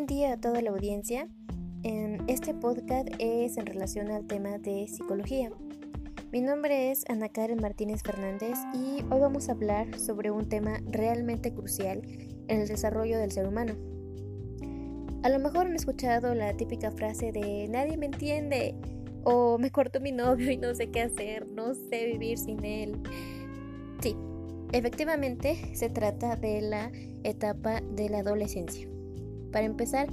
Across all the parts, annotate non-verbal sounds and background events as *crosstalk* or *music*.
Buen día a toda la audiencia. Este podcast es en relación al tema de psicología. Mi nombre es Ana Karen Martínez Fernández y hoy vamos a hablar sobre un tema realmente crucial en el desarrollo del ser humano. A lo mejor han escuchado la típica frase de nadie me entiende o me cortó mi novio y no sé qué hacer, no sé vivir sin él. Sí, efectivamente se trata de la etapa de la adolescencia. Para empezar,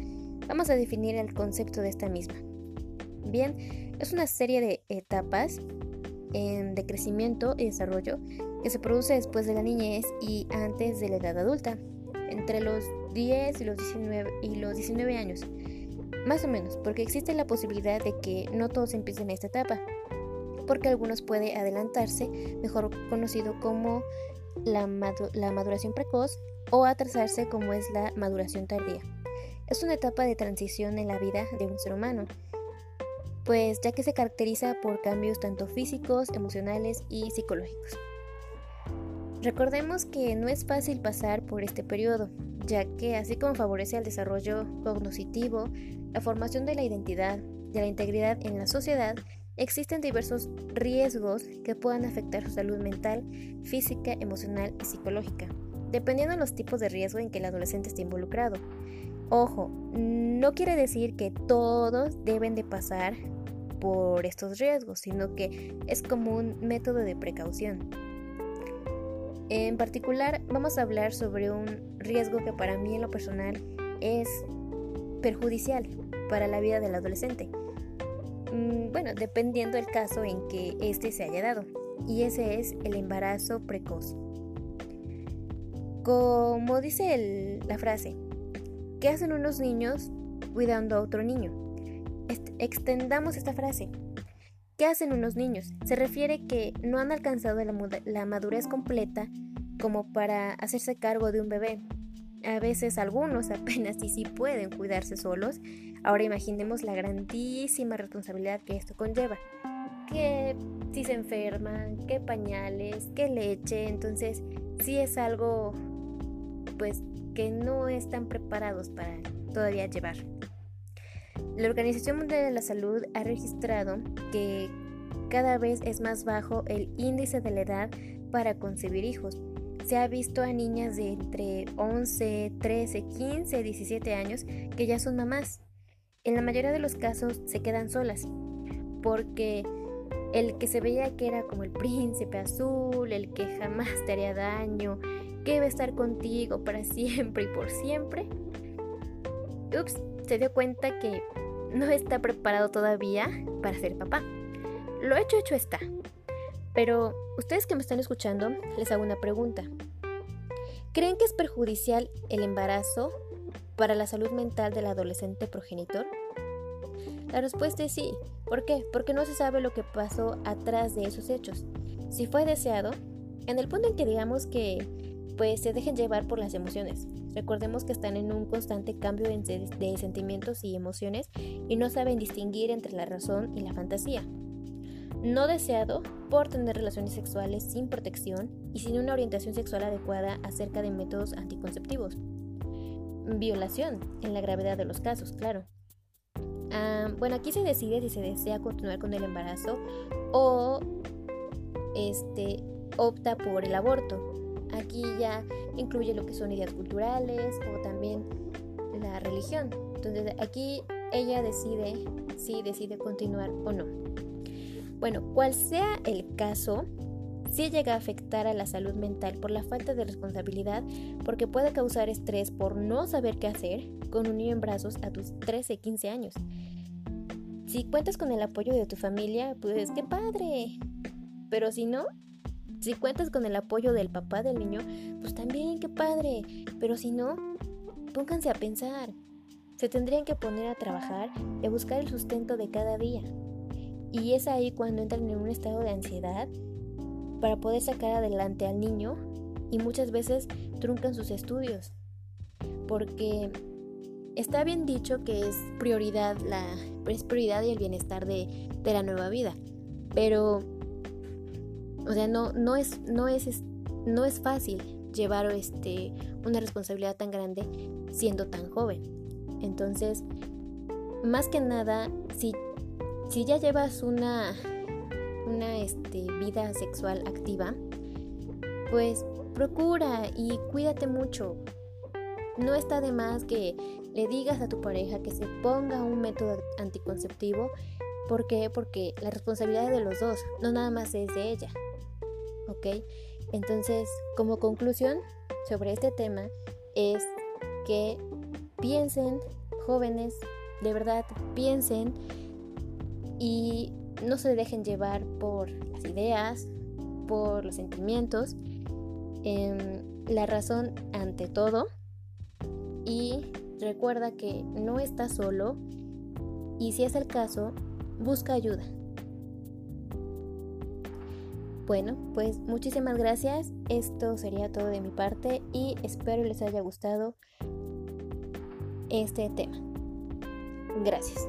vamos a definir el concepto de esta misma. Bien, es una serie de etapas de crecimiento y desarrollo que se produce después de la niñez y antes de la edad adulta, entre los 10 y los 19, y los 19 años. Más o menos, porque existe la posibilidad de que no todos empiecen en esta etapa, porque algunos puede adelantarse, mejor conocido como la, la maduración precoz, o atrasarse como es la maduración tardía. Es una etapa de transición en la vida de un ser humano, pues ya que se caracteriza por cambios tanto físicos, emocionales y psicológicos. Recordemos que no es fácil pasar por este periodo, ya que así como favorece el desarrollo cognitivo, la formación de la identidad, de la integridad en la sociedad, existen diversos riesgos que puedan afectar su salud mental, física, emocional y psicológica, dependiendo de los tipos de riesgo en que el adolescente esté involucrado. Ojo, no quiere decir que todos deben de pasar por estos riesgos, sino que es como un método de precaución. En particular, vamos a hablar sobre un riesgo que para mí en lo personal es perjudicial para la vida del adolescente. Mm, bueno, dependiendo del caso en que éste se haya dado, y ese es el embarazo precoz. Como dice la frase, ¿qué hacen unos niños cuidando a otro niño? extendamos esta frase. ¿Qué hacen unos niños? Se refiere que no han alcanzado la madurez completa como para hacerse cargo de un bebé, a veces algunos *laughs* apenas y sí pueden cuidarse solos. Ahora imaginemos la grandísima responsabilidad que esto conlleva. Que si se enferman, que pañales, que leche, entonces sí es algo pues que no están preparados para todavía llevar. La Organización Mundial de la Salud ha registrado que cada vez es más bajo el índice de la edad para concebir hijos se ha visto a niñas de entre 11, 13, 15, 17 años que ya son mamás. En la mayoría de los casos se quedan solas, porque el que se veía que era como el príncipe azul, el que jamás te haría daño, que iba a estar contigo para *laughs* siempre y por siempre, ups, se dio cuenta que no está preparado todavía para ser papá. Lo hecho, hecho está. Pero ustedes que me están escuchando, les hago una pregunta. ¿Creen que es perjudicial el embarazo para la salud mental del adolescente progenitor? La respuesta es sí. ¿Por qué? Porque no se sabe lo que pasó atrás de esos hechos. Si fue deseado, en el punto en que digamos que pues se dejen llevar por las emociones. Recordemos que están en un constante cambio de, sentimientos y emociones y no saben distinguir entre la razón y la fantasía no deseado por tener relaciones sexuales sin protección y sin una orientación sexual adecuada acerca de métodos anticonceptivos. Violación, en la gravedad de los casos, claro. Ah, bueno, aquí se decide si se desea continuar con el embarazo o este, opta por el aborto. Aquí ya incluye lo que son ideas culturales o también la religión. Entonces aquí ella decide si decide continuar o no. Bueno, cual sea el caso, sí llega a afectar a la salud mental por la falta de responsabilidad, porque puede causar estrés por no saber qué hacer con un niño en brazos a tus 13, 15 años. Si cuentas con el apoyo de tu familia, pues qué padre. Pero si no, si cuentas con el apoyo del papá del niño, pues también qué padre. Pero si no, pónganse a pensar. Se tendrían que poner a trabajar y a buscar el sustento de cada día. Y es ahí cuando entran en un estado de ansiedad para poder sacar adelante al niño y muchas veces truncan sus estudios. Porque está bien dicho que es prioridad la es prioridad y el bienestar de, de la nueva vida. Pero o sea, no, no es, no es, no es fácil llevar este, una responsabilidad tan grande siendo tan joven. Entonces, más que nada, si, si ya llevas una, una este, vida sexual activa, pues procura y cuídate mucho. No está de más que le digas a tu pareja que se ponga un método anticonceptivo. ¿Por qué? Porque la responsabilidad es de los dos, no nada más es de ella. ¿Ok? Entonces, como conclusión sobre este tema es que piensen, jóvenes, de verdad piensen y no se dejen llevar por las ideas, por los sentimientos, em, la razón ante todo y recuerda que no estás solo y si es el caso, busca ayuda. Bueno, pues muchísimas gracias. Esto sería todo de mi parte y espero les haya gustado este tema. Gracias.